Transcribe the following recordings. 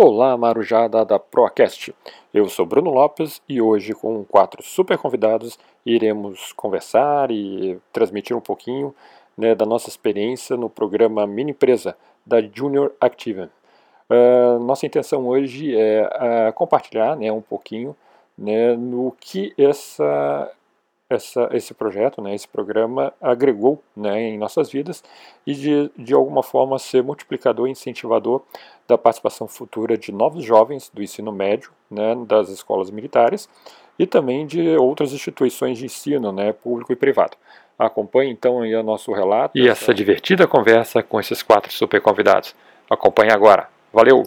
Olá, Marujada da Procast. Eu sou Bruno Lopes e hoje, com quatro super convidados, iremos conversar e transmitir um pouquinho né, da nossa experiência no programa Mini Empresa da Junior Active. Uh, nossa intenção hoje é uh, compartilhar né, um pouquinho né, no que essa, essa, esse projeto, né, esse programa agregou né, em nossas vidas e de, de alguma forma ser multiplicador e incentivador da participação futura de novos jovens do ensino médio, né, das escolas militares e também de outras instituições de ensino, né, público e privado. Acompanhe então aí o nosso relato e essa divertida conversa com esses quatro super convidados. Acompanhe agora. Valeu!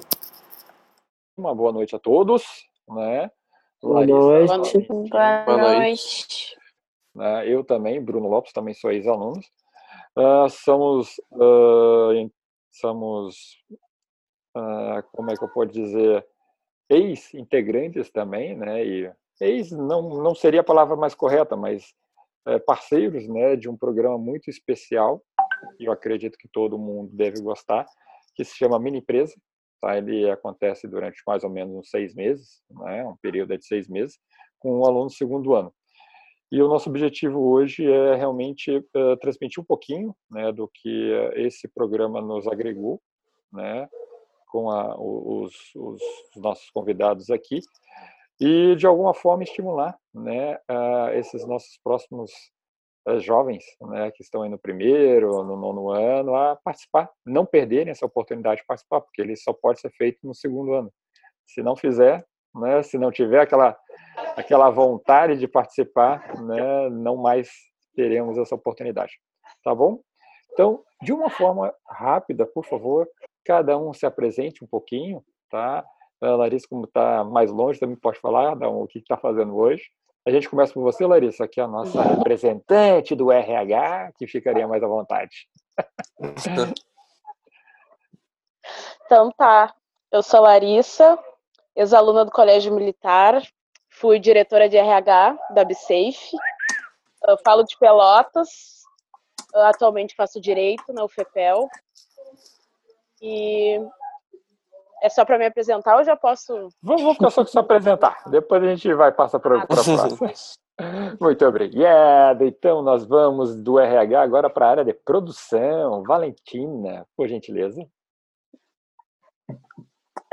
Uma boa noite a todos. Né? Boa noite. Boa noite. Né? Eu também, Bruno Lopes, também sou ex-aluno. Uh, somos, uh, somos uh, como é que eu posso dizer, ex-integrantes também, né? E ex não, não seria a palavra mais correta, mas é, parceiros, né, de um programa muito especial, eu acredito que todo mundo deve gostar, que se chama Mini Empresa. Tá? Ele acontece durante mais ou menos uns seis meses, né? um período de seis meses, com um aluno do segundo ano. E o nosso objetivo hoje é realmente uh, transmitir um pouquinho né, do que esse programa nos agregou, né, com a, os, os, nossos convidados aqui e de alguma forma estimular né, esses nossos próximos uh, jovens né, que estão aí no primeiro, no nono ano, a participar, não perderem essa oportunidade de participar, porque ele só pode ser feito no segundo ano. Se não fizer, né, se não tiver aquela, aquela vontade de participar, né, não mais teremos essa oportunidade. Tá bom? Então, de uma forma rápida, por favor, cada um se apresente um pouquinho, tá? A Larissa, como está mais longe, também pode falar dá um, o que está fazendo hoje. A gente começa com você, Larissa, que é a nossa representante do RH, que ficaria mais à vontade. Então tá, eu sou Larissa, ex-aluna do Colégio Militar, fui diretora de RH da BSafe, eu falo de Pelotas, atualmente faço Direito na UFEPEL, e é só para me apresentar ou já posso. Vamos, vamos ficar só se apresentar. Depois a gente vai passar para a próxima. Muito obrigado. Então, nós vamos do RH agora para a área de produção. Valentina, por gentileza.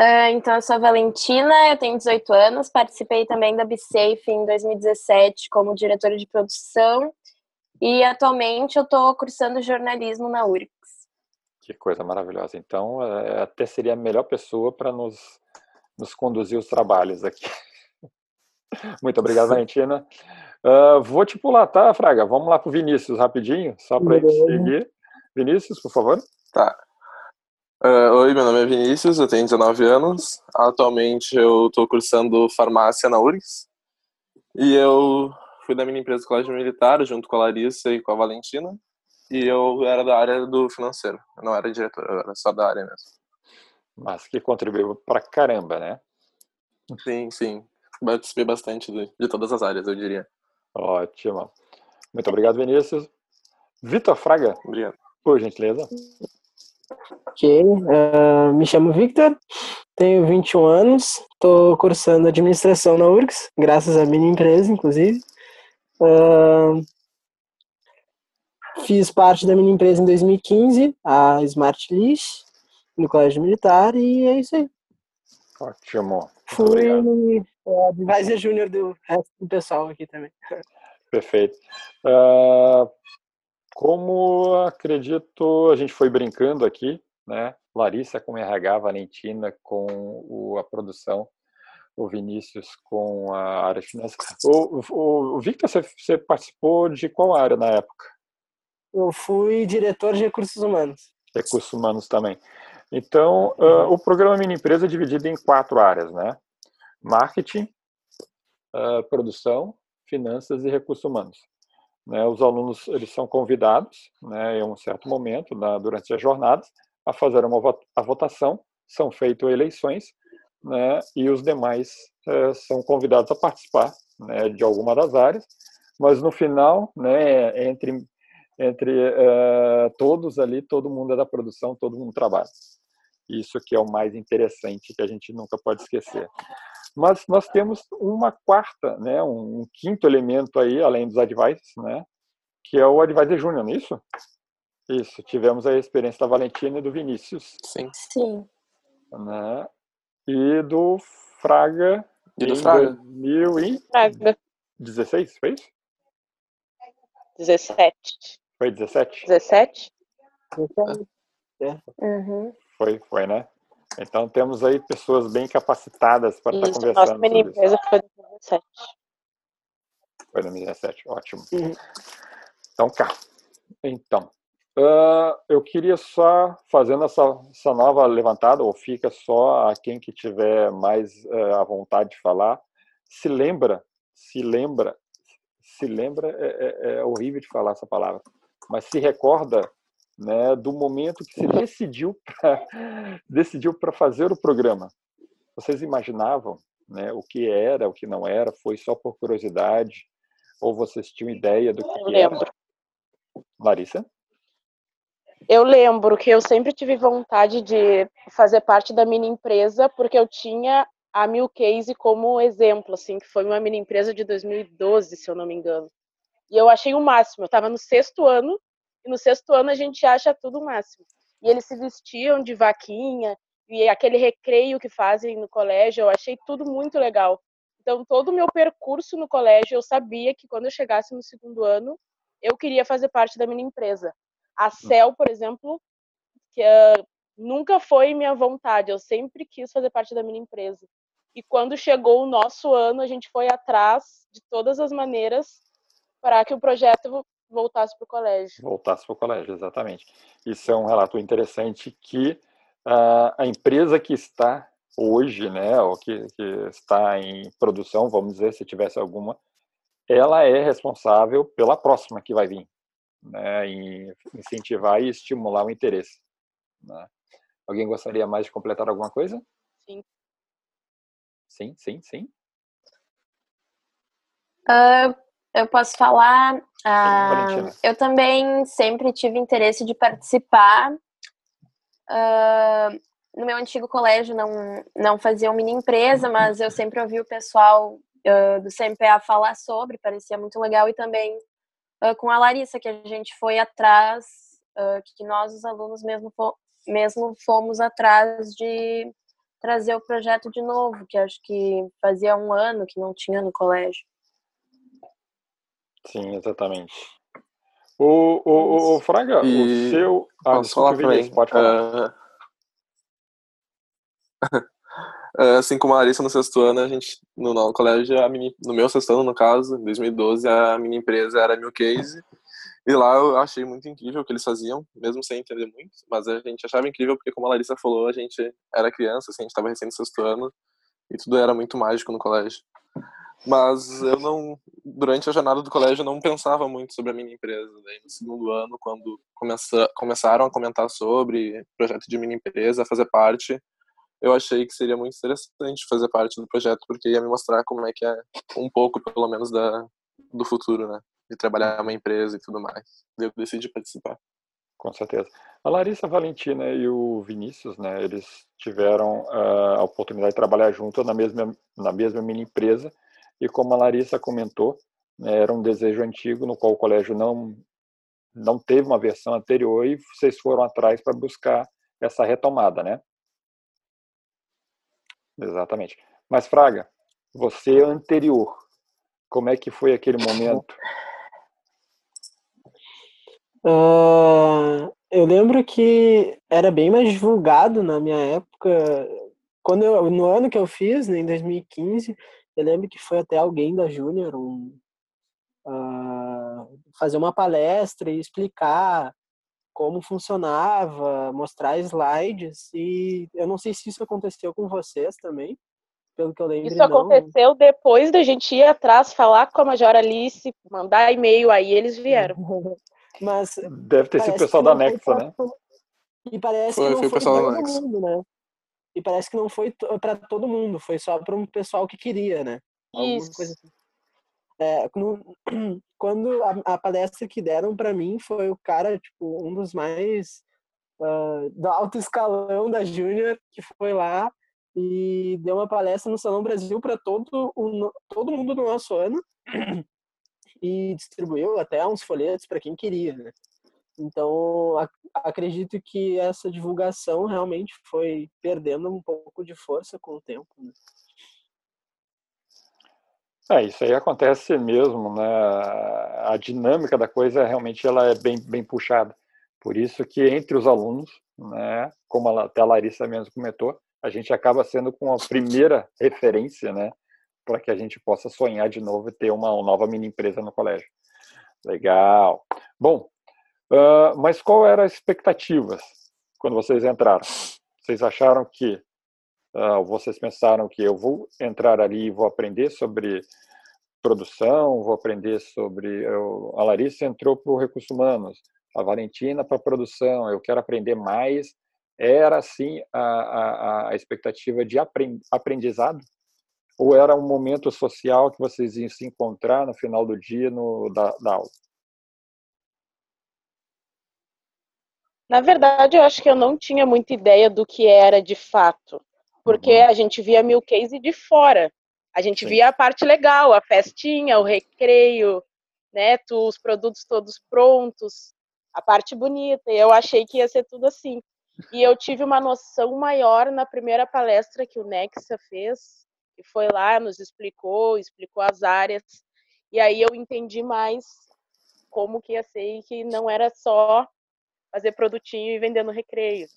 Uh, então, eu sou a Valentina, eu tenho 18 anos, participei também da BSafe em 2017 como diretora de produção e atualmente eu estou cursando jornalismo na URGS. Que coisa maravilhosa. Então, é, até seria a melhor pessoa para nos, nos conduzir os trabalhos aqui. Muito obrigado, Valentina. Uh, vou te pular, tá, Fraga? Vamos lá para o Vinícius, rapidinho, só para ele seguir. Vinícius, por favor. Tá. Uh, oi, meu nome é Vinícius, eu tenho 19 anos. Atualmente eu estou cursando farmácia na URGS. E eu fui da minha empresa do Colégio Militar, junto com a Larissa e com a Valentina e eu era da área do financeiro. Eu não era diretor, eu era só da área mesmo. Mas que contribuiu pra caramba, né? Sim, sim. Participei bastante de, de todas as áreas, eu diria. Ótimo. Muito obrigado, Vinícius. Vitor Fraga. Obrigado. Por gentileza. Ok. Uh, me chamo Victor, tenho 21 anos, estou cursando administração na URGS, graças à minha empresa, inclusive. Uh, Fiz parte da minha empresa em 2015, a Smart Leash, no Colégio Militar, e é isso aí. Ótimo. Fui é, advisor júnior do resto do pessoal aqui também. Perfeito. Uh, como acredito, a gente foi brincando aqui, né? Larissa com RH, Valentina com o, a produção, o Vinícius com a área financeira. O, o, o Victor, você, você participou de qual área na época? Eu fui diretor de recursos humanos. Recursos humanos também. Então, uh, o programa Mini Empresa é dividido em quatro áreas, né? Marketing, uh, produção, finanças e recursos humanos. Né, os alunos eles são convidados, né, em um certo momento, na, durante as jornadas, a fazer uma a votação, são feitas eleições, né, e os demais uh, são convidados a participar né, de alguma das áreas, mas no final, né, entre entre uh, todos ali, todo mundo é da produção, todo mundo trabalha. Isso que é o mais interessante que a gente nunca pode esquecer. Mas nós temos uma quarta, né, um, quinto elemento aí, além dos advices, né, que é o advisor júnior, não é isso? Isso, tivemos a experiência da Valentina e do Vinícius. Sim. Sim. Né, e do Fraga E do em Fraga. 2016, Fraga. foi isso? 17. Foi 17? 17? Uhum. Foi, foi, né? Então temos aí pessoas bem capacitadas para estar Isso, conversando nossa mini isso. empresa foi 17. Foi 2017, ótimo. Uhum. Então, cá. Então, ah, eu queria só, fazendo essa, essa nova levantada, ou fica só a quem que tiver mais eh, à vontade de falar, se lembra, se lembra, se lembra, é, é- é horrível de falar essa palavra, mas se recorda né, do momento que se decidiu para decidiu para fazer o programa. Vocês imaginavam né, o que era, o que não era? Foi só por curiosidade? Ou vocês tinham ideia do que Eu que era? lembro. Larissa? Eu lembro que eu sempre tive vontade de fazer parte da mini empresa, porque eu tinha a Mil Case como exemplo, assim, que foi uma mini empresa de 2012, se eu não me engano. E eu achei o máximo. Eu estava no sexto ano, e no sexto ano a gente acha tudo o máximo. E eles se vestiam de vaquinha, e aquele recreio que fazem no colégio, eu achei tudo muito legal. Então, todo o meu percurso no colégio, eu sabia que quando eu chegasse no segundo ano, eu queria fazer parte da mini empresa. A CEL, por exemplo, que ah, nunca foi minha vontade, eu sempre quis fazer parte da minha empresa. E quando chegou o nosso ano, a gente foi atrás de todas as maneiras para que o projeto voltasse para o colégio. Voltasse para o colégio, exatamente. Isso é um relato interessante que ah, a empresa que está hoje, né, ou que, que está em produção, vamos dizer, se tivesse alguma, ela é responsável pela próxima que vai vir, né, em incentivar e estimular o interesse. né. Alguém gostaria mais de completar alguma coisa? Sim. Sim, sim, sim. Ah, eu posso falar. Ah, eu também sempre tive interesse de participar. Ah, no meu antigo colégio não, não fazia mini empresa, mas eu sempre ouvi o pessoal ah, do CMPA falar sobre, parecia muito legal, e também ah, com a Larissa, que a gente foi atrás, que nós, os alunos, mesmo, mesmo fomos atrás de trazer o projeto de novo, que acho que fazia um ano que não tinha no colégio. Sim, exatamente. O, o, o, o Fraga, E o seu... Ah, Posso falar também. pode falar. Ah, assim como a Larissa no sexto ano, a gente, no, no colégio, a mini, no meu sexto ano, no caso, em 2012, a minha empresa era a Mil Case. E lá eu achei muito incrível o que eles faziam, mesmo sem entender muito. Mas a gente achava incrível porque, como a Larissa falou, a gente era criança, assim, a gente estava recém no sexto ano. E tudo era muito mágico no colégio. Mas eu não, durante a jornada do colégio, eu não pensava muito sobre a minha empresa. Daí no segundo ano, quando começa, começaram a comentar sobre projeto de minha empresa, fazer parte, eu achei que seria muito interessante fazer parte do projeto, porque ia me mostrar como é que é um pouco, pelo menos, da, do futuro, né? De trabalhar uma empresa e tudo mais. Eu decidi participar. Com certeza. A Larissa Valentina e o Vinícius, né, eles tiveram ah, a oportunidade de trabalhar juntos na mesma, na mesma mini empresa. E como a Larissa comentou, né, era um desejo antigo no qual o colégio não, não teve uma versão anterior e vocês foram atrás para buscar essa retomada, né? Exatamente. Mas, Fraga, você anterior, como é que foi aquele momento? Ah, eu lembro que era bem mais divulgado na minha época. Quando eu, no ano que eu fiz, né, em 2015, eu lembro que foi até alguém da Júnior um, ah, fazer uma palestra e explicar como funcionava, mostrar slides. E eu não sei se isso aconteceu com vocês também, pelo que eu lembro. Isso não. aconteceu depois da gente ir atrás, falar com a Major Alice, mandar e-mail, aí eles vieram. Mas Deve ter sido o pessoal da Nexa, né? E parece Foi- que não foi o foi pessoal da Nexa. mundo, né? E parece que não foi para todo mundo, foi só para um pessoal que queria, né? Isso. coisa assim. É, no- quando a, a palestra que deram para mim foi o cara, tipo, um dos mais uh, do alto escalão da Júnior, que foi lá e deu uma palestra no Salão Brasil para todo, o, todo mundo do nosso ano e distribuiu até uns folhetos para quem queria. Né? Então, acredito que essa divulgação realmente foi perdendo um pouco de força com o tempo. Né? É, isso aí acontece mesmo, né? A dinâmica da coisa realmente ela é bem, bem puxada. Por isso que entre os alunos, né, como até a Larissa mesmo comentou, a gente acaba sendo com a primeira referência, né, para que a gente possa sonhar de novo e ter uma, uma nova mini empresa no colégio. Legal. Bom, uh, mas qual era as expectativas quando vocês entraram? Vocês acharam que, uh, vocês pensaram que eu vou entrar ali e vou aprender sobre produção, vou aprender sobre. Eu, a Larissa entrou para o recursos humanos, a Valentina para produção, eu quero aprender mais. Era assim a, a, a expectativa de aprendizado? Ou era um momento social que vocês iam se encontrar no final do dia no, da, da aula? Na verdade, eu acho que eu não tinha muita ideia do que era de fato, porque uhum. a gente via mil case de fora. A gente Sim. via a parte legal, a festinha, o recreio, né, os produtos todos prontos, a parte bonita. E eu achei que ia ser tudo assim. E eu tive uma noção maior na primeira palestra que o Nexa fez, que foi lá, nos explicou, explicou as áreas. E aí eu entendi mais como que ia ser e que não era só fazer produtinho e vender no recreio.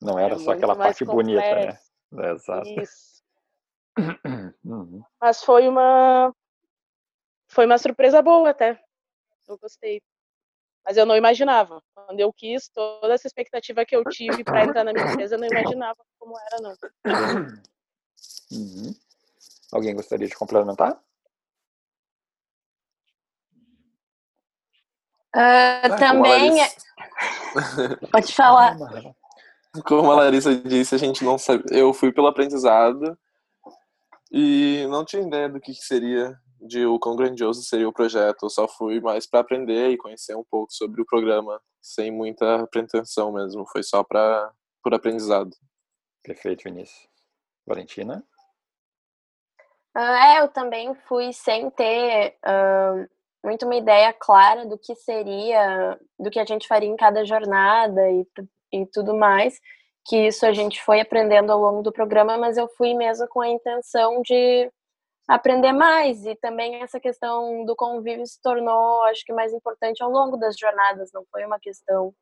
Não era, só aquela parte bonita, né? Exato. Isso. Uhum. Mas foi uma foi uma surpresa boa até. Eu gostei. Mas eu não imaginava. Quando eu quis, toda essa expectativa que eu tive para entrar na minha empresa, eu não imaginava como era, não. Uhum. Alguém gostaria de complementar? Uh, também. Pode falar. Como a Larissa disse, a gente não sabe. Eu fui pelo aprendizado e não tinha ideia do que seria, de o quão grandioso seria o projeto. Eu só fui mais para aprender e conhecer um pouco sobre o programa, sem muita pretensão mesmo. Foi só para por aprendizado. Perfeito, Vinícius. Valentina? Uh, é, eu também fui sem ter uh, muito uma ideia clara do que seria, do que a gente faria em cada jornada e, e tudo mais, que isso a gente foi aprendendo ao longo do programa, mas eu fui mesmo com a intenção de aprender mais e também essa questão do convívio se tornou, acho que mais importante ao longo das jornadas, não foi uma questão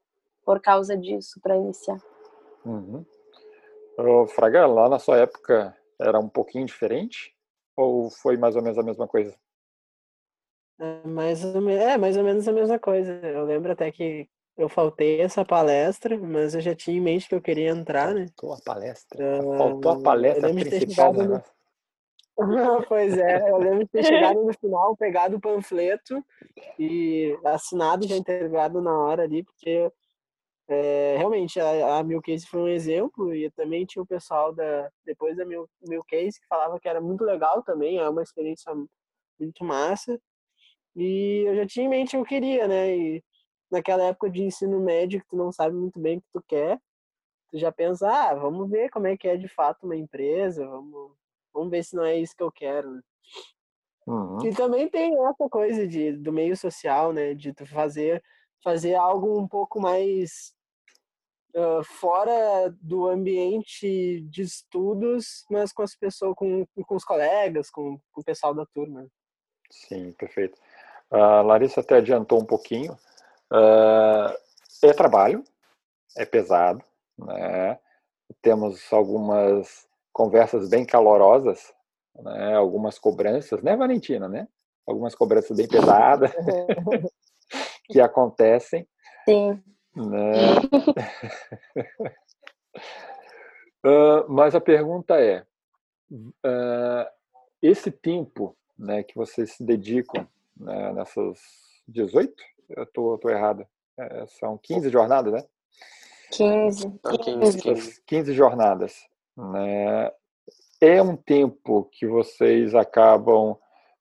por causa disso para iniciar. Uhum. Fraga, lá na sua época era um pouquinho diferente ou foi mais ou menos a mesma coisa? É mais ou, é, mais ou menos a mesma coisa. Eu lembro até que eu faltei essa palestra, mas eu já tinha em mente que eu queria entrar, né? Faltou a palestra. Uh, Faltou a palestra principal do negócio. No... pois é, eu lembro de ter chegado no final, pegado o panfleto e assinado já entregado na hora ali, porque é, realmente a, a Milcase foi um exemplo e também tinha o pessoal da depois da Mil, Milcase que falava que era muito legal também, é uma experiência muito massa. E eu já tinha em mente que eu queria, né? E naquela época de ensino médio que tu não sabe muito bem o que tu quer, tu já pensa, ah, vamos ver como é que é de fato uma empresa, vamos, vamos ver se não é isso que eu quero. Né? Uhum. E também tem essa coisa de, do meio social, né? De tu fazer, fazer algo um pouco mais uh, fora do ambiente de estudos, mas com as pessoas, com, com os colegas, com, com o pessoal da turma. Sim, perfeito. A Larissa até adiantou um pouquinho. Uh, é trabalho, é pesado, né? Temos algumas conversas bem calorosas, né? algumas cobranças, né, Valentina, né? Algumas cobranças bem pesadas que acontecem. Sim. Né? uh, mas a pergunta é, uh, esse tempo né, que vocês se dedicam né, nessas 18? Eu tô, tô errado. É, são 15 jornadas, né? 15. 15, 15. 15 jornadas. Né? É um tempo que vocês acabam.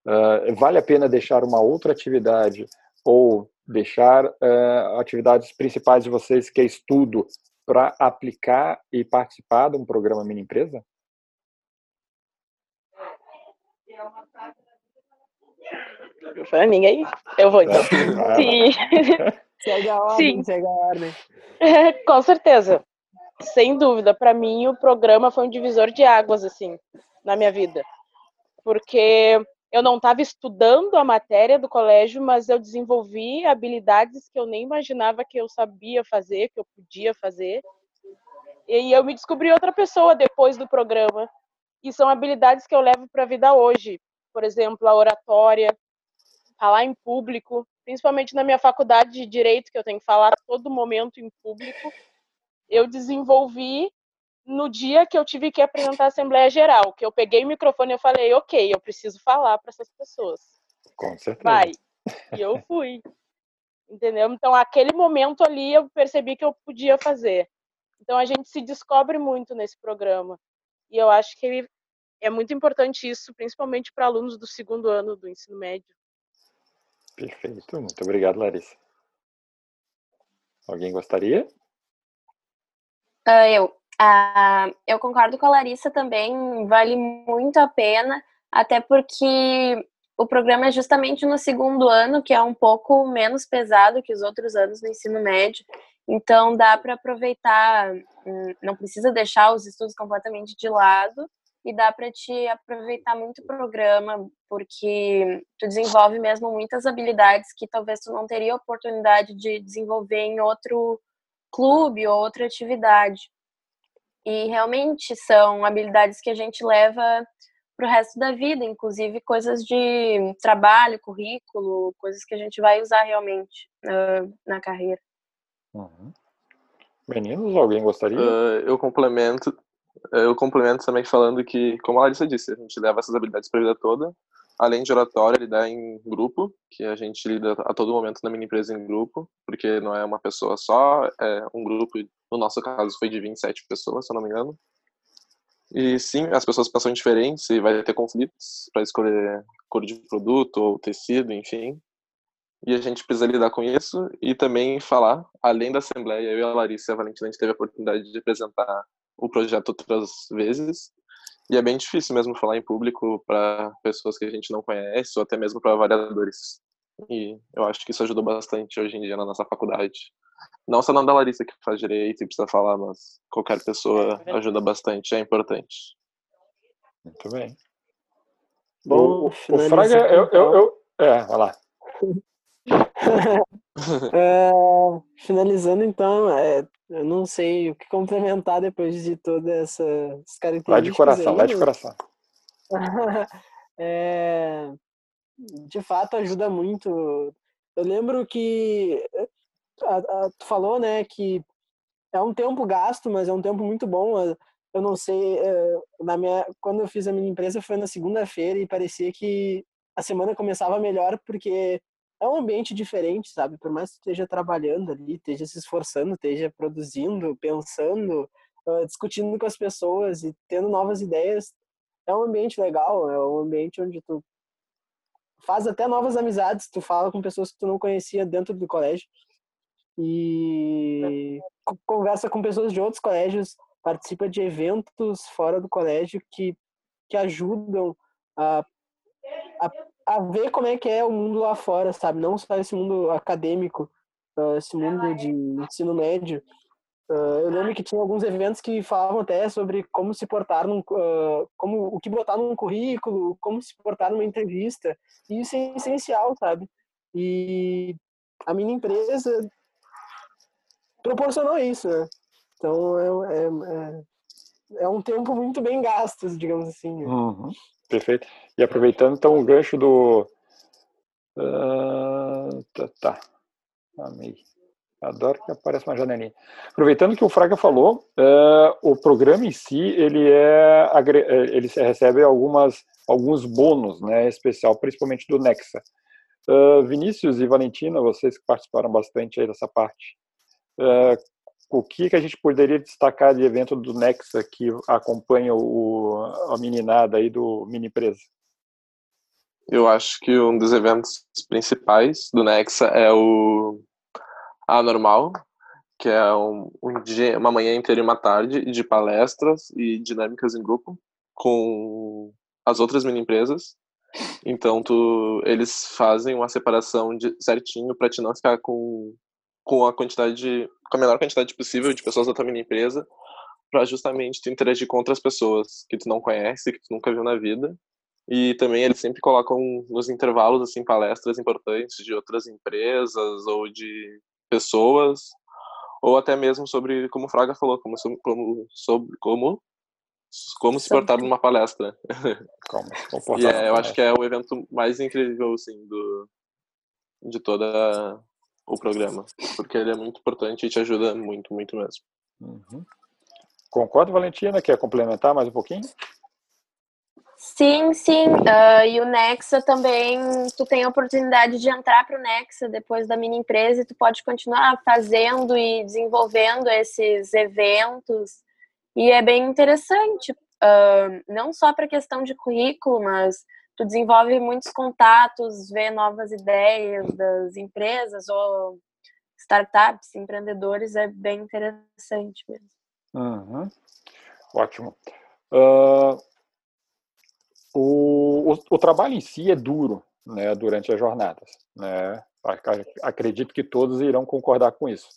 Uh, vale a pena deixar uma outra atividade ou deixar uh, atividades principais de vocês, que é estudo, para aplicar e participar de um programa mini empresa? Para ninguém. Eu vou então. Sim. Segue a ordem, Sim. segue a ordem. Com certeza. Sem dúvida. Para mim, o programa foi um divisor de águas, assim, na minha vida. Porque eu não estava estudando a matéria do colégio, mas eu desenvolvi habilidades que eu nem imaginava que eu sabia fazer, que eu podia fazer. E eu me descobri outra pessoa depois do programa. E são habilidades que eu levo para a vida hoje. Por exemplo, a oratória, falar em público, principalmente na minha faculdade de direito, que eu tenho que falar todo momento em público. Eu desenvolvi no dia que eu tive que apresentar a Assembleia Geral, que eu peguei o microfone e falei, ok, eu preciso falar para essas pessoas. Com certeza. Vai. E eu fui. Entendeu? Então, aquele momento ali eu percebi que eu podia fazer. Então, a gente se descobre muito nesse programa. E eu acho que é muito importante isso, principalmente para alunos do segundo ano do ensino médio. Perfeito. Muito obrigado, Larissa. Alguém gostaria? Uh, eu. Ah, eu concordo com a Larissa também, vale muito a pena, até porque o programa é justamente no segundo ano, que é um pouco menos pesado que os outros anos do ensino médio, então dá para aproveitar, hum, não precisa deixar os estudos completamente de lado e dá para te aproveitar muito o programa, porque tu desenvolve mesmo muitas habilidades que talvez tu não teria oportunidade de desenvolver em outro clube ou outra atividade. E realmente são habilidades que a gente leva para o resto da vida, inclusive coisas de trabalho, currículo, coisas que a gente vai usar realmente uh, na carreira. Uhum. Meninos, alguém gostaria? Uh, eu complemento, eu complemento também falando que, como a Larissa disse, a gente leva essas habilidades para a vida toda. Além de oratória, lidar em grupo, que a gente lida a todo momento na mini empresa em grupo, porque não é uma pessoa só, é um grupo no nosso caso foi de 27 pessoas, se eu não me engano. E sim, as pessoas pensam diferentes e vai ter conflitos para escolher cor de produto ou tecido, enfim. E a gente precisa lidar com isso e também falar, além da Assembleia, eu e a Larissa e a Valentina, a gente teve a oportunidade de apresentar o projeto outras vezes. E é bem difícil mesmo falar em público para pessoas que a gente não conhece ou até mesmo para avaliadores. E eu acho que isso ajudou bastante hoje em dia na nossa faculdade. Não só não da Larissa que faz direito e precisa falar, mas qualquer pessoa é ajuda bastante, é importante. Muito bem. Bom, o, o Fraga, eu, eu, eu, É, vai lá. é, finalizando então, é, eu não sei o que complementar depois de todas essas características. Vai de coração, aí, vai de coração. é, de fato ajuda muito. Eu lembro que a, a, tu falou, né, que é um tempo gasto, mas é um tempo muito bom. Eu não sei, é, na minha, quando eu fiz a minha empresa foi na segunda-feira e parecia que a semana começava melhor porque é um ambiente diferente, sabe? Por mais que esteja trabalhando ali, esteja se esforçando, esteja produzindo, pensando, discutindo com as pessoas e tendo novas ideias, é um ambiente legal, é um ambiente onde tu faz até novas amizades, tu fala com pessoas que tu não conhecia dentro do colégio e conversa com pessoas de outros colégios, participa de eventos fora do colégio que, que ajudam a, a, a ver como é que é o mundo lá fora, sabe? Não só esse mundo acadêmico, ah, esse mundo de ensino médio. Ah, eu lembro que tinha alguns eventos que falavam até sobre como se portar num, ah, como o que botar num currículo, como se portar numa entrevista. E isso é essencial, sabe? E a minha empresa proporcionou isso, né? Então é, é, é, é, um tempo muito bem gasto, digamos assim. Né? Uhum, perfeito. E aproveitando então o gancho do. Uh, tá, tá. Amei. Adoro que apareça uma janelinha. Aproveitando que o Fraga falou, uh, o programa em si ele é ele recebe algumas alguns bônus, né, especial, principalmente do Nexa. Uh, Vinícius e Valentina, vocês que participaram bastante aí dessa parte, uh, o que, que a gente poderia destacar de evento do Nexa que acompanha o, a meninada aí do Mini Empresa? Eu acho que um dos eventos principais do Nexa é o Anormal, que é um, um dia, uma manhã inteira e uma tarde de palestras e dinâmicas em grupo com as outras mini empresas. Então tu, eles fazem uma separação de, certinho para te não ficar com com a quantidade de, com a menor quantidade possível de pessoas da tua mini empresa para justamente tu interagir com outras pessoas que tu não conhece, que tu nunca viu na vida. E também eles sempre colocam nos intervalos assim palestras importantes de outras empresas ou de pessoas ou até mesmo sobre como o Fraga falou, como como sobre como como se portar numa palestra. Como e é, eu acho que é o evento mais incrível assim do de toda o programa, porque ele é muito importante e te ajuda muito, muito mesmo. Uhum. Concordo, Valentina? Quer complementar mais um pouquinho? Sim, sim. Uh, e o Nexa também, tu tem a oportunidade de entrar para o Nexa depois da mini empresa e tu pode continuar fazendo e desenvolvendo esses eventos. E é bem interessante, uh, não só para questão de currículo, mas tu desenvolve muitos contatos, vê novas ideias das empresas ou startups, empreendedores, é bem interessante mesmo. Uhum. Ótimo. Uh, o, o, o, trabalho em si é duro né, durante as jornadas. Né? Acredito que todos irão concordar com isso.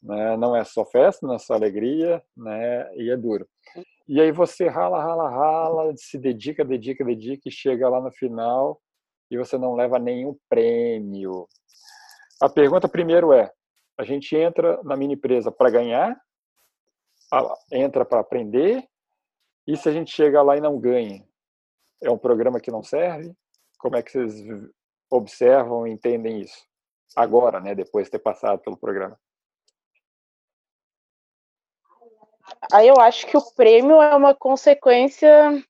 Né? Não é só festa, não é só alegria, né? e é duro. E aí você rala, rala, rala, se dedica, dedica, dedica e chega lá no final e você não leva nenhum prêmio. A pergunta primeiro é: a gente entra na mini empresa para ganhar, entra para aprender, e se a gente chega lá e não ganha, é um programa que não serve? Como é que vocês observam e entendem isso? Agora, né, depois de ter passado pelo programa. Aí eu acho que o prêmio é uma consequência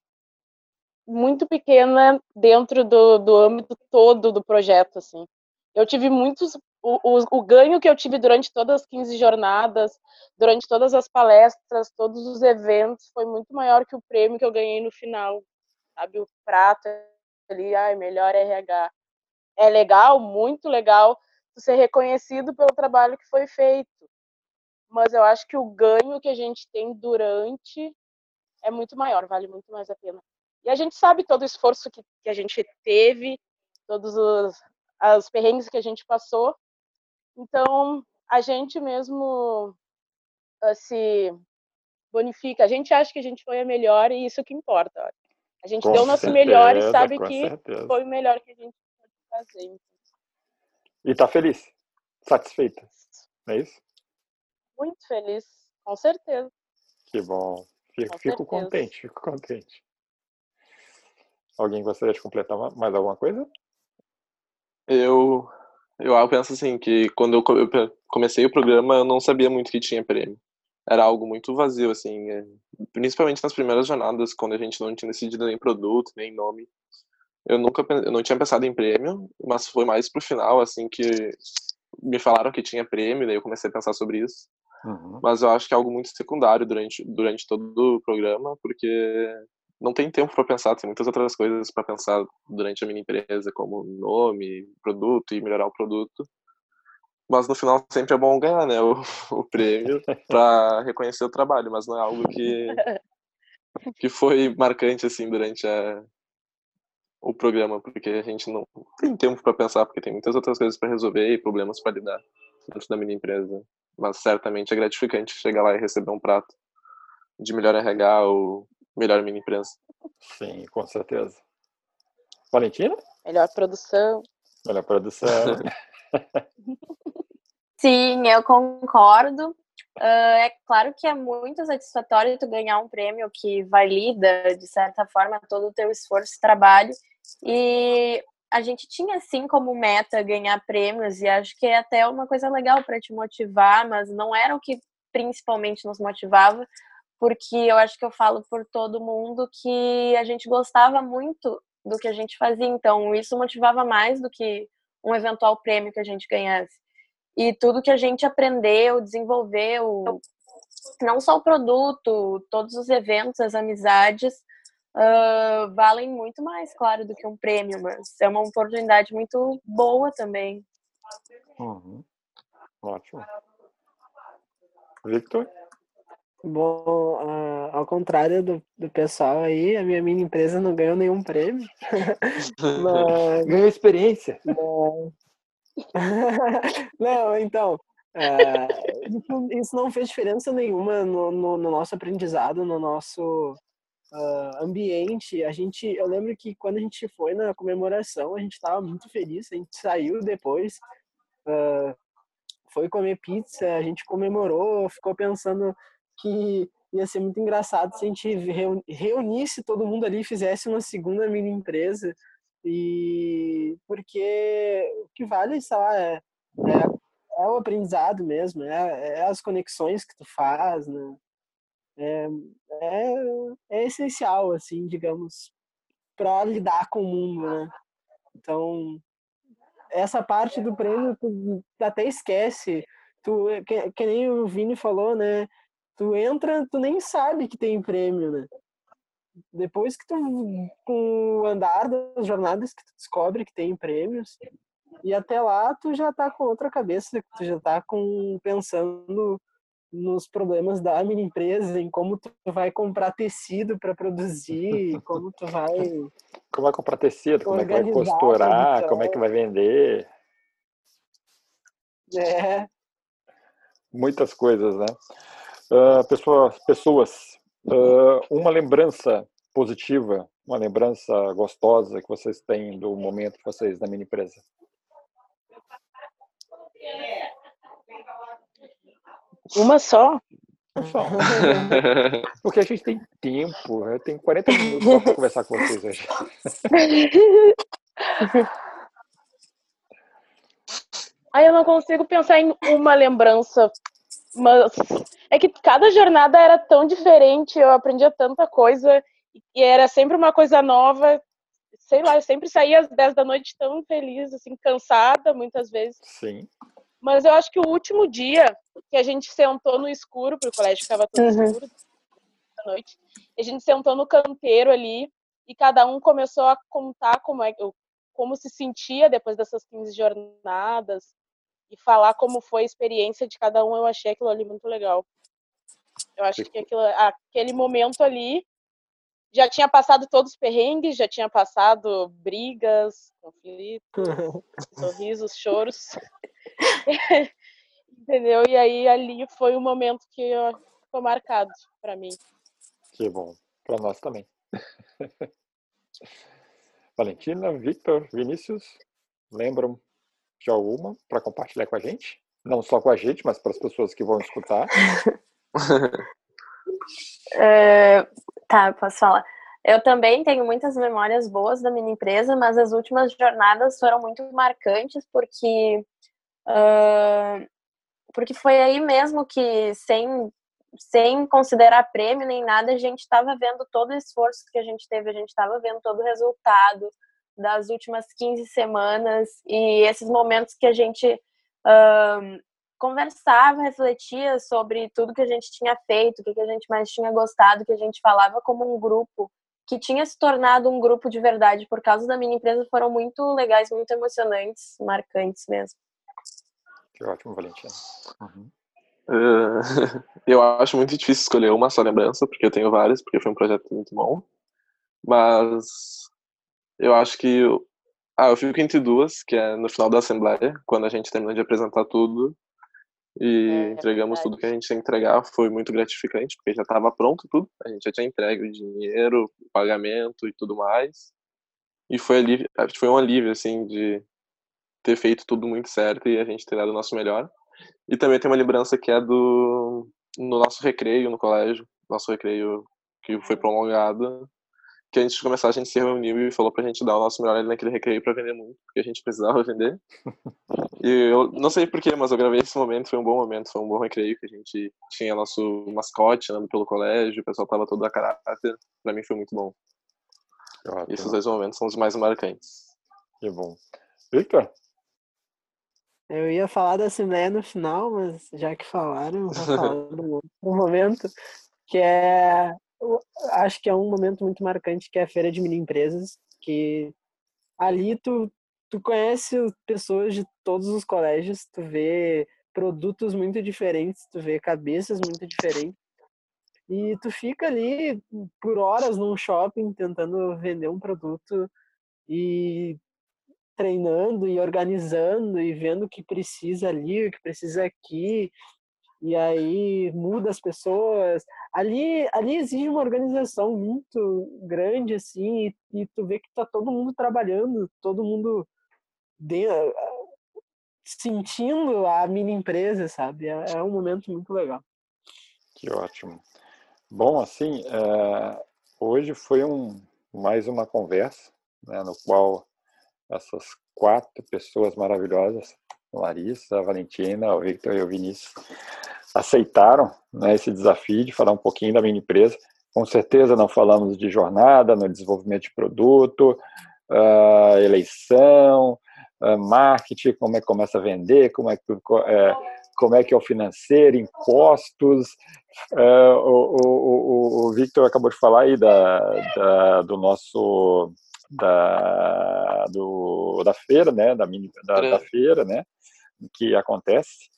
muito pequena dentro do, do âmbito todo do projeto, assim. Eu tive muitos o, o, o, ganho que eu tive durante todas as 15 jornadas, durante todas as palestras, todos os eventos, foi muito maior que o prêmio que eu ganhei no final. Sabe, o prato ali, ai, melhor RH. É legal, muito legal ser reconhecido pelo trabalho que foi feito mas eu acho que o ganho que a gente tem durante é muito maior, vale muito mais a pena. E a gente sabe todo o esforço que, que a gente teve, todos os, os perrengues que a gente passou. Então, a gente mesmo uh, se bonifica. A gente acha que a gente foi a melhor e isso que importa. A gente com deu o nosso certeza, melhor e sabe que certeza. foi o melhor que a gente pode fazer. E tá feliz? Satisfeita? É isso? Muito feliz, com certeza. Que bom. Fico, fico contente, fico contente. Alguém gostaria de completar mais alguma coisa? Eu, eu penso assim, que quando eu comecei o programa, eu não sabia muito que tinha prêmio. Era algo muito vazio, assim, é, principalmente nas primeiras jornadas, quando a gente não tinha decidido nem produto, nem nome. Eu nunca eu não tinha pensado em prêmio, mas foi mais pro final, assim, que me falaram que tinha prêmio, daí eu comecei a pensar sobre isso. Uhum. Mas eu acho que é algo muito secundário durante, durante todo o programa, porque não tem tempo para pensar, tem muitas outras coisas para pensar durante a minha empresa, como nome, produto e melhorar o produto. Mas no final sempre é bom ganhar, né, o, o prêmio para reconhecer o trabalho, mas não é algo que que foi marcante assim durante a, o programa, porque a gente não tem tempo para pensar, porque tem muitas outras coisas para resolver e problemas para lidar dentro da minha empresa mas certamente é gratificante chegar lá e receber um prato de melhor RH ou melhor mini empresa. Sim, com certeza. Valentina? Melhor produção. Melhor produção. Sim, eu concordo. Uh, é claro que é muito satisfatório tu ganhar um prêmio que valida, de certa forma, todo o teu esforço e trabalho. E a gente tinha sim como meta ganhar prêmios e acho que é até uma coisa legal para te motivar, mas não era o que principalmente nos motivava, porque eu acho que eu falo por todo mundo que a gente gostava muito do que a gente fazia, então isso motivava mais do que um eventual prêmio que a gente ganhasse. E tudo que a gente aprendeu, desenvolveu, não só o produto, todos os eventos, as amizades, uh, valem muito mais, claro, do que um prêmio, mas é uma oportunidade muito boa também. Uhum. Ótimo. Victor? Bom, uh, ao contrário do, do pessoal aí, a minha mini empresa não ganhou nenhum prêmio. mas... Ganhou experiência. não, então, uh, isso, isso, não fez diferença nenhuma no, no, no nosso aprendizado, no nosso uh, ambiente. A gente, eu lembro que quando a gente foi na comemoração, a gente estava muito feliz. A gente saiu depois, uh, foi comer pizza, a gente comemorou, ficou pensando que ia ser muito engraçado se a gente reunisse todo mundo ali e fizesse uma segunda mini empresa. E porque o que vale, sei lá, é, é, é o aprendizado mesmo, é, é, as conexões que tu faz, né? É, é, é essencial, assim, digamos, para lidar com o mundo, né? Então, essa parte do prêmio tu até esquece. Tu, que, que nem o Vini falou, né? Tu entra, tu nem sabe que tem prêmio, né? Depois que tu, com o andar das jornadas, que tu descobre que tem prêmios, e até lá tu já tá com outra cabeça, tu já tá com, pensando nos problemas da mini empresa, em como tu vai comprar tecido para produzir, como tu vai como vai comprar tecido, como é que vai costurar, como é que vai vender. É. Muitas coisas, né? Uh, pessoas, pessoas uh, uma lembrança positiva, uma lembrança gostosa que vocês têm do momento de vocês na mini empresa. Uma só? Só. Porque a gente tem tempo. Eu tenho 40 minutos só para conversar com vocês hoje. Aí eu não consigo pensar em uma lembrança, mas é que cada jornada era tão diferente, eu aprendia tanta coisa e era sempre uma coisa nova. Sei lá, eu sempre saía às 10 da noite tão feliz, assim, cansada muitas vezes. Sim. Mas eu acho que o último dia que a gente sentou no escuro, porque o colégio ficava todo uhum. escuro à noite, a gente sentou no canteiro ali e cada um começou a contar como é como se sentia depois dessas 15 jornadas e falar como foi a experiência de cada um, eu achei aquilo ali muito legal. Eu acho que aquilo, aquele momento ali já tinha passado todos os perrengues, já tinha passado brigas, conflitos, sorrisos, choros. Entendeu? E aí ali foi o momento que foi marcado para mim. Que bom. Para nós também. Valentina, Victor, Vinícius, lembram de alguma para compartilhar com a gente? Não só com a gente, mas para as pessoas que vão escutar. é, tá, posso falar. Eu também tenho muitas memórias boas da minha empresa, mas as últimas jornadas foram muito marcantes porque uh, porque foi aí mesmo que sem sem considerar prêmio nem nada a gente estava vendo todo o esforço que a gente teve, a gente estava vendo todo o resultado das últimas 15 semanas e esses momentos que a gente uh, conversava, refletia sobre tudo que a gente tinha feito, o que a gente mais tinha gostado, que a gente falava como um grupo que tinha se tornado um grupo de verdade por causa da minha empresa foram muito legais, muito emocionantes, marcantes mesmo. Que ótimo, Valentina. Uhum. Uh, eu acho muito difícil escolher uma só lembrança, porque eu tenho várias, porque foi um projeto muito bom. Mas eu acho que. Ah, eu fico entre duas, que é no final da Assembleia, quando a gente terminou de apresentar tudo e é, entregamos é tudo que a gente tinha que entregar. Foi muito gratificante, porque já estava pronto tudo. A gente já tinha entregue o dinheiro, o pagamento e tudo mais. E foi, alívio, foi um alívio, assim, de ter feito tudo muito certo e a gente ter dado o nosso melhor. E também tem uma lembrança que é do no nosso recreio no colégio, nosso recreio que foi prolongado, que antes de começar a gente se reuniu e falou pra gente dar o nosso melhor ali naquele recreio para vender muito, porque a gente precisava vender. E eu não sei porquê, mas eu gravei esse momento, foi um bom momento, foi um bom recreio que a gente tinha nosso mascote andando pelo colégio, o pessoal tava todo a caráter. Pra mim foi muito bom. Esses dois momentos são os mais marcantes. Que bom. Victor? Eu ia falar da Assembleia no final, mas já que falaram, vou falar no momento, que é acho que é um momento muito marcante que é a feira de mini empresas, que ali tu tu conhece pessoas de todos os colégios, tu vê produtos muito diferentes, tu vê cabeças muito diferentes. E tu fica ali por horas num shopping tentando vender um produto e treinando e organizando e vendo o que precisa ali, o que precisa aqui. E aí muda as pessoas. Ali, ali exige uma organização muito grande assim, e, e tu vê que tá todo mundo trabalhando, todo mundo de, sentindo a mini empresa, sabe? É, é, um momento muito legal. Que ótimo. Bom, assim, é, hoje foi um, mais uma conversa, né, no qual essas quatro pessoas maravilhosas, Larissa, a Valentina, o Victor e o Vinícius, aceitaram né, esse desafio de falar um pouquinho da mini empresa. Com certeza não falamos de jornada, no desenvolvimento de produto, uh, eleição, uh, marketing, como é que começa a vender, como é que, é, como é, que é o financeiro, impostos. Uh, o, o, o, Victor acabou de falar aí da, da do nosso da, do, da feira, né, da, mini, da, da feira, né, que acontece,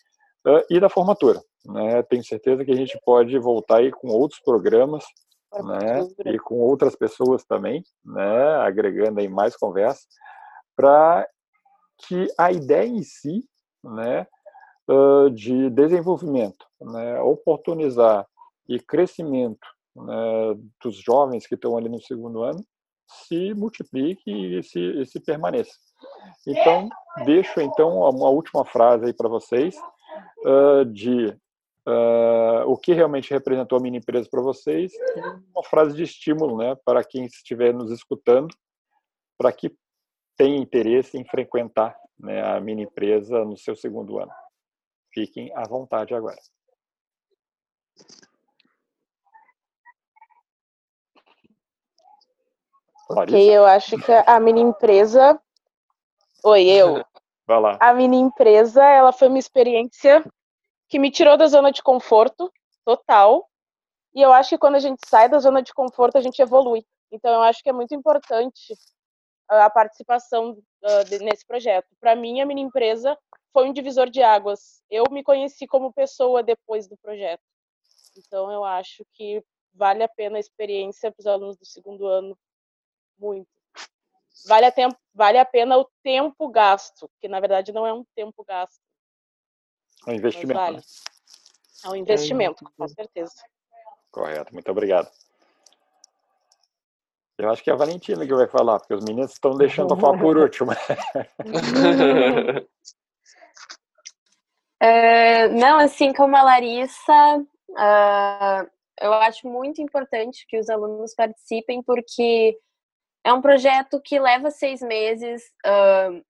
uh, e da formatura. Né? Tenho certeza que a gente pode voltar aí com outros programas, né, e com outras pessoas também, né, agregando aí mais conversa, para que a ideia em si, né, uh, de desenvolvimento, né, oportunizar e crescimento né, dos jovens que estão ali no segundo ano, se multiplique e se, e se permaneça. Então, deixo então uma última frase aí para vocês uh, de uh, o que realmente representou a mini empresa para vocês e uma frase de estímulo, né, para quem estiver nos escutando, para que tenha interesse em frequentar né, a mini empresa no seu segundo ano. Fiquem à vontade agora. Ok, eu acho que a mini empresa. Oi, eu. Vai lá. A mini empresa, ela foi uma experiência que me tirou da zona de conforto total. E eu acho que quando a gente sai da zona de conforto, a gente evolui. Então, eu acho que é muito importante a participação uh, nesse projeto. Para mim, a mini empresa foi um divisor de águas. Eu me conheci como pessoa depois do projeto. Então, eu acho que vale a pena a experiência para os alunos do segundo ano muito. Vale a, tempo, vale a pena o tempo gasto, que na verdade não é um tempo gasto. É um investimento. Vale. Né? É um investimento, com certeza. Correto, muito obrigado. Eu acho que é a Valentina que vai falar, porque os meninos estão deixando eu falar por último. é, não, assim como a Larissa, uh, eu acho muito importante que os alunos participem, porque é um projeto que leva seis meses, uh,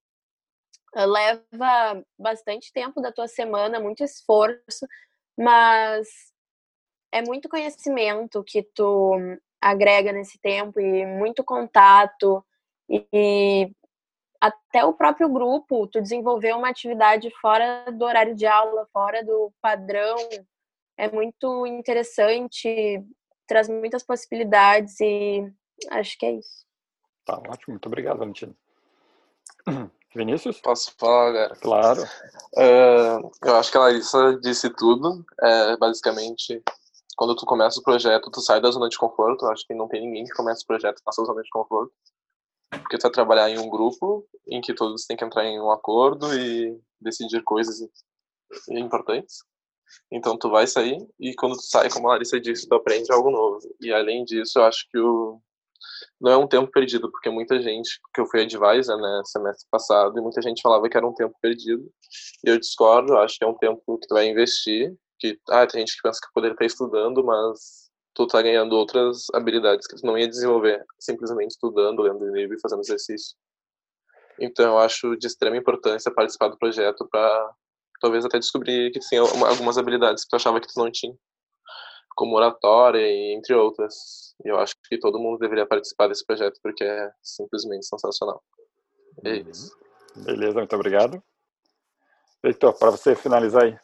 leva bastante tempo da tua semana, muito esforço, mas é muito conhecimento que tu agrega nesse tempo e muito contato e, e até o próprio grupo, tu desenvolver uma atividade fora do horário de aula, fora do padrão, é muito interessante, traz muitas possibilidades e acho que é isso. Tá ótimo, muito obrigado, Valentina. Vinícius? Posso falar, galera? Claro. Uh, eu acho que a Larissa disse tudo. É, basicamente, quando tu começa o projeto, tu sai da zona de conforto. Eu acho que não tem ninguém que começa o projeto na sua zona de conforto. Porque tu vai trabalhar em um grupo em que todos têm que entrar em um acordo e decidir coisas importantes. Então tu vai sair e quando tu sai, como a Larissa disse, tu aprende algo novo. E além disso, eu acho que o não é um tempo perdido, porque muita gente, que eu fui advisor, né, semestre passado, e muita gente falava que era um tempo perdido. E eu discordo, acho que é um tempo que tu vai investir, que, ah, tem gente que pensa que poderia estar estudando, mas tu tá ganhando outras habilidades que tu não ia desenvolver simplesmente estudando, lendo livro e fazendo exercício. Então eu acho de extrema importância participar do projeto para talvez até descobrir que tem algumas habilidades que tu achava que tu não tinha, como oratória entre outras. E eu acho que todo mundo deveria participar desse projeto porque é simplesmente sensacional. É uhum. isso. Beleza, muito obrigado. Heitor, para você finalizar aí.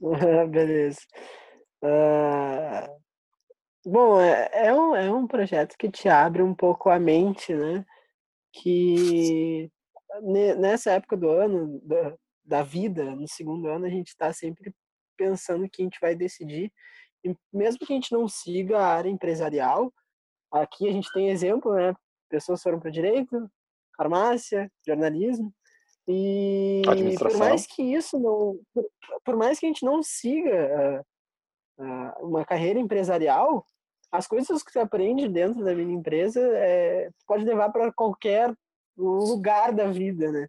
Beleza. Uh, Bom, é, é, um, é um projeto que te abre um pouco a mente, né? Que nessa época do ano, da, da vida, no segundo ano, a gente está sempre pensando que a gente vai decidir. Mesmo que a gente não siga a área empresarial, aqui a gente tem exemplo, né? Pessoas foram para direito, farmácia, jornalismo, e por mais que isso não, por, por, mais que a gente não siga uh, uh, uma carreira empresarial, as coisas que você aprende dentro da minha empresa é, pode levar para qualquer lugar da vida, né?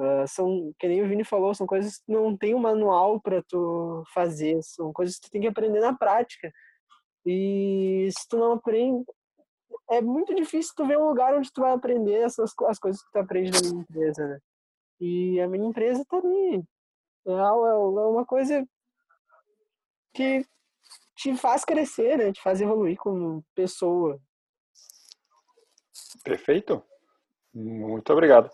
Uh, são, que nem o Vini falou, são coisas que não tem um manual para tu fazer, são coisas que tu tem que aprender na prática. E se tu não aprende, é muito difícil tu ver um lugar onde tu vai aprender essas as coisas que tu aprende na minha empresa, né? E a minha empresa tá ali. É, é, é uma coisa que te faz crescer, né? Te faz evoluir como pessoa. Perfeito. Muito obrigado.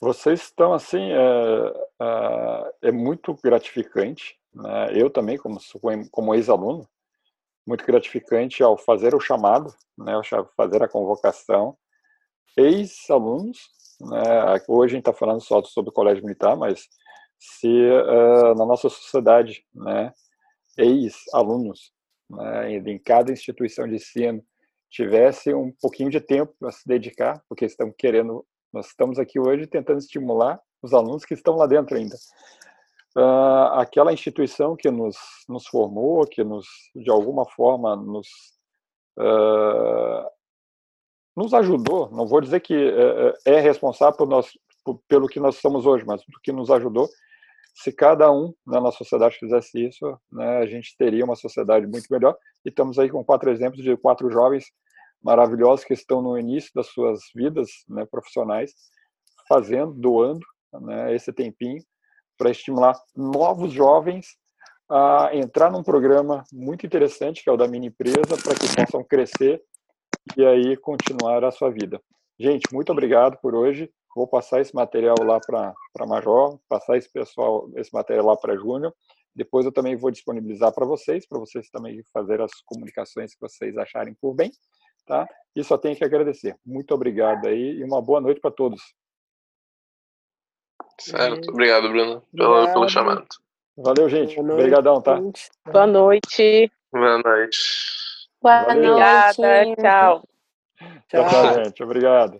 Vocês estão assim, é, é, muito gratificante. Né? Eu também, como, como ex-aluno, muito gratificante ao fazer o chamado, né? Fazer a convocação. Ex-alunos né? Hoje a gente está falando só sobre o colégio militar, mas se uh, na nossa sociedade, né, ex-alunos, né, em cada instituição de ensino, tivesse um pouquinho de tempo para se dedicar, porque estão querendo, nós estamos aqui hoje tentando estimular os alunos que estão lá dentro ainda. Uh, aquela instituição que nos, nos formou, que nos, de alguma forma, nos uh, nos ajudou, não vou dizer que é, é responsável por nós, por, pelo que nós somos hoje, mas do que nos ajudou. Se cada um na nossa sociedade fizesse isso, né, a gente teria uma sociedade muito melhor. E estamos aí com quatro exemplos de quatro jovens maravilhosos que estão no início das suas vidas né, profissionais, fazendo, doando né, esse tempinho para estimular novos jovens a entrar num programa muito interessante, que é o da minha empresa, para que possam crescer e aí continuar a sua vida. Gente, muito obrigado por hoje. Vou passar esse material lá para Major, passar esse pessoal, esse material lá para Júnior. Depois eu também vou disponibilizar para vocês, para vocês também fazer as comunicações que vocês acharem por bem, tá? E só tenho que agradecer. Muito obrigado aí e uma boa noite para todos. Certo. Obrigado, Bruno, pelo, pelo chamado. Valeu, gente. Obrigadão, tá? Boa noite. Boa noite. Boa Valeu. noite. Obrigada, tchau. Tchau, tchau, gente. Obrigado.